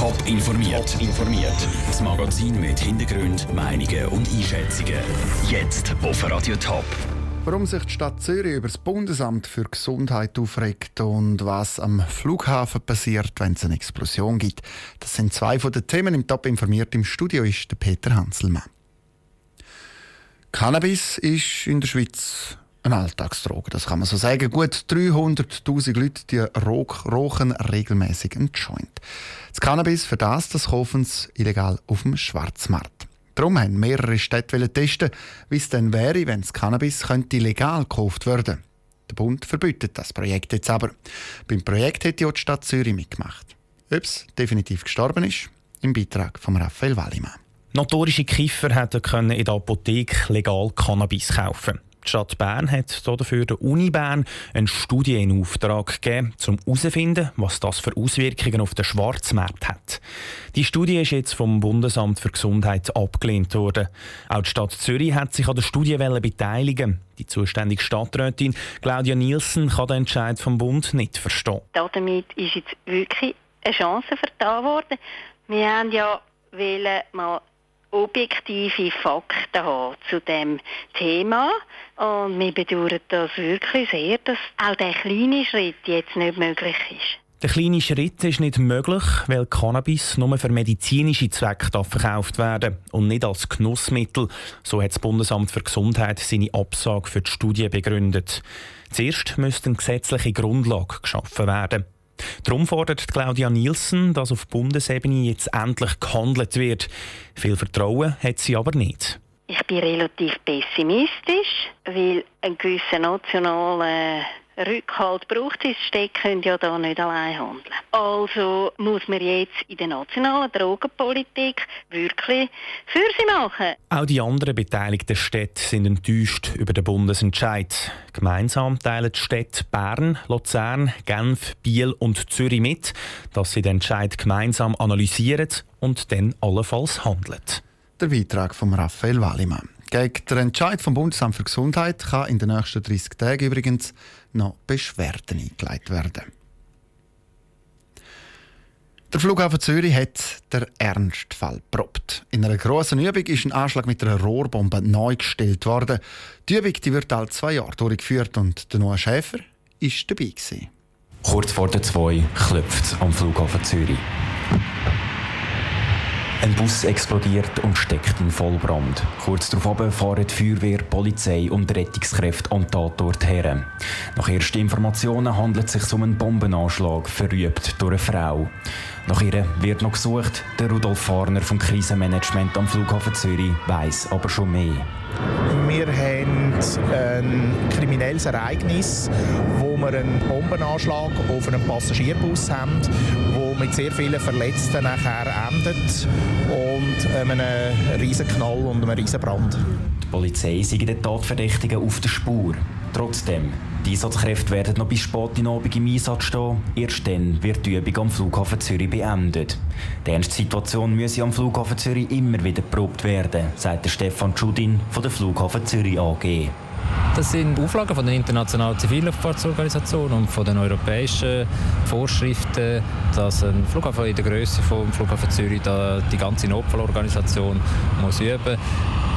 Top informiert. informiert. Das Magazin mit Hintergrund, Meinungen und Einschätzungen. Jetzt auf Radio Top. Warum sich die Stadt Zürich über das Bundesamt für Gesundheit aufregt und was am Flughafen passiert, wenn es eine Explosion gibt. Das sind zwei von den Themen im Top informiert. Im Studio ist der Peter Hanselmann. Cannabis ist in der Schweiz eine Alltagsdroge, das kann man so sagen. Gut 300.000 Leute die rauchen regelmäßig einen Joint. Das Cannabis für das, das kaufen sie illegal auf dem Schwarzmarkt. Darum haben mehrere Städte testen, wie es denn wäre, wenn das Cannabis könnte legal gekauft werden Der Bund verbietet das Projekt jetzt aber. Beim Projekt hat die Stadt Zürich mitgemacht. Ob es definitiv gestorben ist, im Beitrag von Raphael Wallimann. Notorische Kiffer hätten in der Apotheke legal Cannabis kaufen die Stadt Bern hat dafür der Uni Bern eine Studie in Auftrag gegeben, um herauszufinden, was das für Auswirkungen auf den Schwarzmarkt hat. Die Studie ist jetzt vom Bundesamt für Gesundheit abgelehnt worden. Auch die Stadt Zürich hat sich an der Studie beteiligen. Die zuständige Stadträtin Claudia Nielsen kann den Entscheid vom Bund nicht verstehen. Damit ist jetzt wirklich eine Chance vertan worden. Wir haben ja mal objektive Fakten haben zu dem Thema. Und wir bedauern das wirklich sehr, dass auch der kleine Schritt jetzt nicht möglich ist. Der kleine Schritt ist nicht möglich, weil Cannabis nur für medizinische Zwecke verkauft werden und nicht als Genussmittel. So hat das Bundesamt für Gesundheit seine Absage für die Studie begründet. Zuerst müsste eine gesetzliche Grundlage geschaffen werden. Darum fordert Claudia Nielsen, dass auf Bundesebene jetzt endlich gehandelt wird. Viel Vertrauen hat sie aber nicht. Ich bin relativ pessimistisch, weil ein gewisser nationaler Rückhalt braucht es. Städte können ja da nicht allein handeln. Also muss man jetzt in der nationalen Drogenpolitik wirklich für sie machen. Auch die anderen beteiligten Städte sind enttäuscht über den Bundesentscheid. Gemeinsam teilen die Städte Bern, Luzern, Genf, Biel und Zürich mit, dass sie den Entscheid gemeinsam analysieren und dann allenfalls handeln. Der Beitrag von Raphael Wallimann. Gegen den Entscheid vom Bundesamt für Gesundheit kann in den nächsten 30 Tagen übrigens noch Beschwerden eingeleitet werden. Der Flughafen Zürich hat der Ernstfall probt. In einer grossen Übung ist ein Anschlag mit einer Rohrbombe neu gestellt worden. Die Übung die wird alle zwei Jahre durchgeführt und der Noah Schäfer war dabei. Gewesen. Kurz vor der zwei klopft es am Flughafen Zürich. Ein Bus explodiert und steckt in Vollbrand. Kurz darauf fahren die Feuerwehr, Polizei und Rettungskräfte an Tatort her. Nach ersten Informationen handelt es sich um einen Bombenanschlag, verübt durch eine Frau. Nach ihr wird noch gesucht. Der Rudolf Farner vom Krisenmanagement am Flughafen Zürich weiß aber schon mehr. Wir haben ein kriminelles Ereignis, wo wir einen Bombenanschlag auf einem Passagierbus haben, wo mit sehr vielen Verletzten nachher endet und einem riesen Knall und einem riesen Brand. Die Polizei sind den Tatverdächtigen auf der Spur. Trotzdem, die Einsatzkräfte werden noch bis spät in Abend im Einsatz stehen. Erst dann wird die Übung am Flughafen Zürich beendet. Die ernste Situation müsse am Flughafen Zürich immer wieder geprobt werden, sagt Stefan Schudin von der Flughafen Zürich AG. Das sind Auflagen von der Internationalen Zivilluftfahrtsorganisation und von den europäischen Vorschriften, dass ein Flughafen in der Größe vom Flughafen Zürich die ganze Notfallorganisation muss üben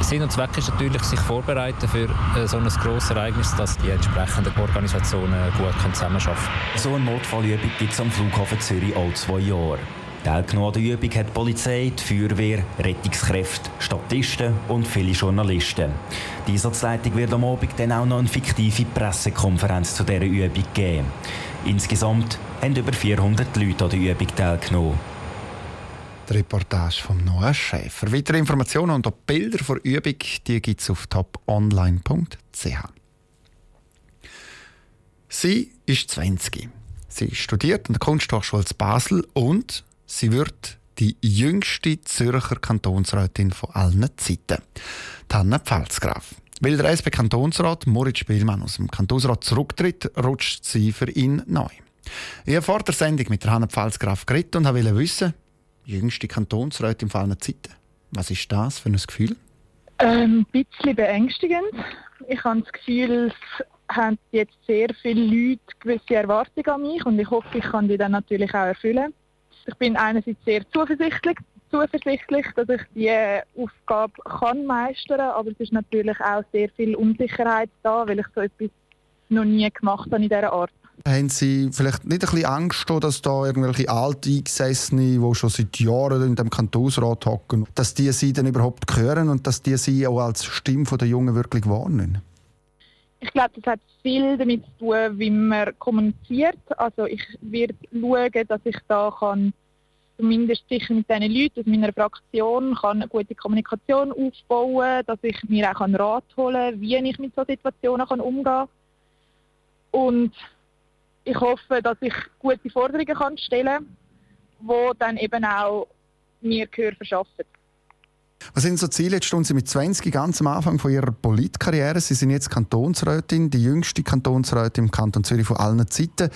Sinn und Zweck ist natürlich, sich vorbereiten für äh, so ein grosses Ereignis, dass die entsprechenden Organisationen gut zusammenarbeiten können. So eine Notfallübung gibt es am Flughafen Zürich alle zwei Jahre. Teilgenommen an der Übung hat die Polizei, die Feuerwehr, Rettungskräfte, Statisten und viele Journalisten. Die Einsatzleitung wird am Abend dann auch noch eine fiktive Pressekonferenz zu dieser Übung geben. Insgesamt haben über 400 Leute an der Übung teilgenommen. Die Reportage von Noah Schäfer. Weitere Informationen und auch Bilder der Übung gibt es auf toponline.ch. Sie ist 20. Sie studiert an der Kunsthochschule Basel und Sie wird die jüngste Zürcher Kantonsrätin von allen Zeiten. Tanne Pfalzgraf. Weil der SP-Kantonsrat Moritz Spielmann aus dem Kantonsrat zurücktritt, rutscht sie für ihn neu. Ich habe vor der Sendung mit Hanna Pfalzgraf geredet und wollte wissen, jüngste Kantonsrätin von allen Zeiten. Was ist das für ein Gefühl? Ähm, ein bisschen beängstigend. Ich habe das Gefühl, es haben jetzt sehr viele Leute gewisse Erwartungen an mich und ich hoffe, ich kann die dann natürlich auch erfüllen. Ich bin einerseits sehr zuversichtlich, zuversichtlich, dass ich die Aufgabe kann meistern kann, aber es ist natürlich auch sehr viel Unsicherheit da, weil ich so etwas noch nie gemacht habe in dieser Art. Haben Sie vielleicht nicht ein bisschen Angst, dass da irgendwelche Alteingesessene, die schon seit Jahren in dem Kantonsrat hocken, dass die Sie dann überhaupt hören und dass die Sie auch als Stimme der Jungen wirklich wahrnehmen? Ich glaube, das hat viel damit zu tun, wie man kommuniziert. Also ich werde schauen, dass ich da kann zumindest sicher mit diesen Leuten aus meiner Fraktion kann eine gute Kommunikation aufbauen, dass ich mir auch Rat holen kann, wie ich mit solchen Situationen kann umgehen kann. Ich hoffe, dass ich gute Forderungen kann stellen kann, die dann eben auch mir Gehör verschaffen. Was sind so Ziele? Jetzt stehen Sie mit 20 ganz am Anfang von Ihrer Politkarriere. Sie sind jetzt Kantonsrätin, die jüngste Kantonsrätin im Kanton Zürich von allen Zeiten.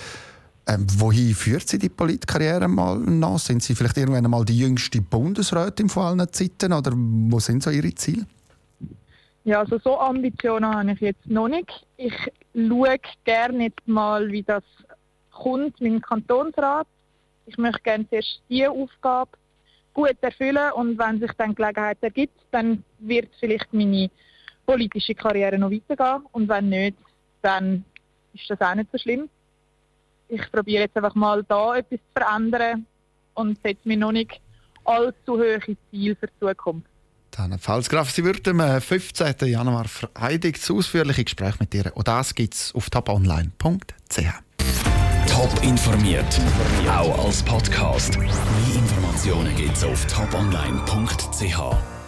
Ähm, wohin führt Sie die Politkarriere mal nach? Sind Sie vielleicht irgendwann einmal die jüngste Bundesrätin von allen Zeiten oder wo sind so Ihre Ziele? Ja, also so Ambitionen habe ich jetzt noch nicht. Ich schaue gerne jetzt mal, wie das kommt mit dem Kantonsrat. Ich möchte gerne zuerst diese Aufgabe gut erfüllen und wenn sich dann Gelegenheit ergibt, dann wird vielleicht meine politische Karriere noch weitergehen und wenn nicht, dann ist das auch nicht so schlimm ich probiere jetzt einfach mal da etwas zu verändern und setze mir noch nicht allzu hohe Ziele für die Zukunft. Dann, falls Graf, Sie würden am 15. Januar vereidigt, das ausführliche Gespräch mit ihr. Und das gibt es auf toponline.ch. Top informiert, auch als Podcast. Mehr Informationen gibt es auf toponline.ch.